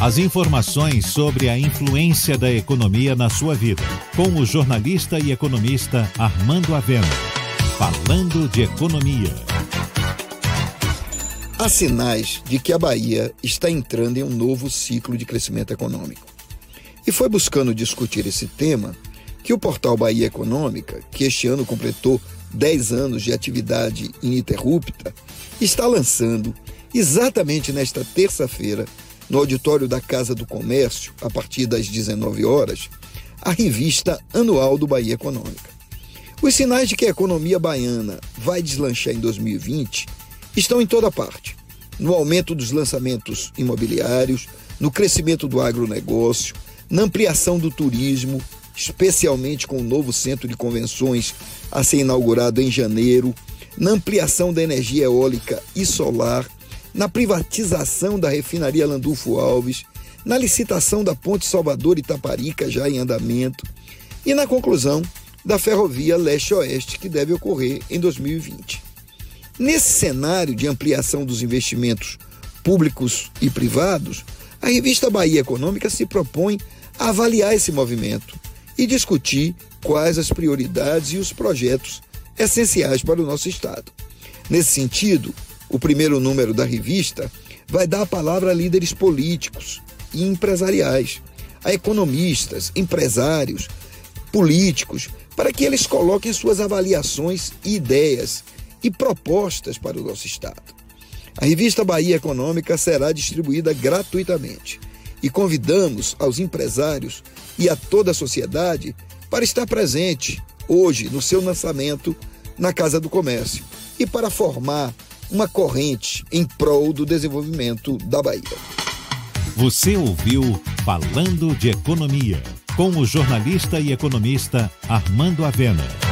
As informações sobre a influência da economia na sua vida, com o jornalista e economista Armando Avena. Falando de economia. Há sinais de que a Bahia está entrando em um novo ciclo de crescimento econômico. E foi buscando discutir esse tema que o portal Bahia Econômica, que este ano completou 10 anos de atividade ininterrupta, está lançando, exatamente nesta terça-feira, no auditório da Casa do Comércio, a partir das 19 horas, a revista anual do Bahia Econômica. Os sinais de que a economia baiana vai deslanchar em 2020 estão em toda parte. No aumento dos lançamentos imobiliários, no crescimento do agronegócio, na ampliação do turismo, especialmente com o novo centro de convenções a ser inaugurado em janeiro, na ampliação da energia eólica e solar, na privatização da refinaria Landulfo Alves, na licitação da Ponte Salvador Itaparica já em andamento e na conclusão da ferrovia leste-oeste que deve ocorrer em 2020. Nesse cenário de ampliação dos investimentos públicos e privados, a revista Bahia Econômica se propõe a avaliar esse movimento e discutir quais as prioridades e os projetos essenciais para o nosso Estado. Nesse sentido, o primeiro número da revista vai dar a palavra a líderes políticos e empresariais, a economistas, empresários, políticos, para que eles coloquem suas avaliações ideias e propostas para o nosso Estado. A revista Bahia Econômica será distribuída gratuitamente e convidamos aos empresários e a toda a sociedade para estar presente hoje no seu lançamento na Casa do Comércio e para formar uma corrente em prol do desenvolvimento da Bahia. Você ouviu Falando de Economia, com o jornalista e economista Armando Avena.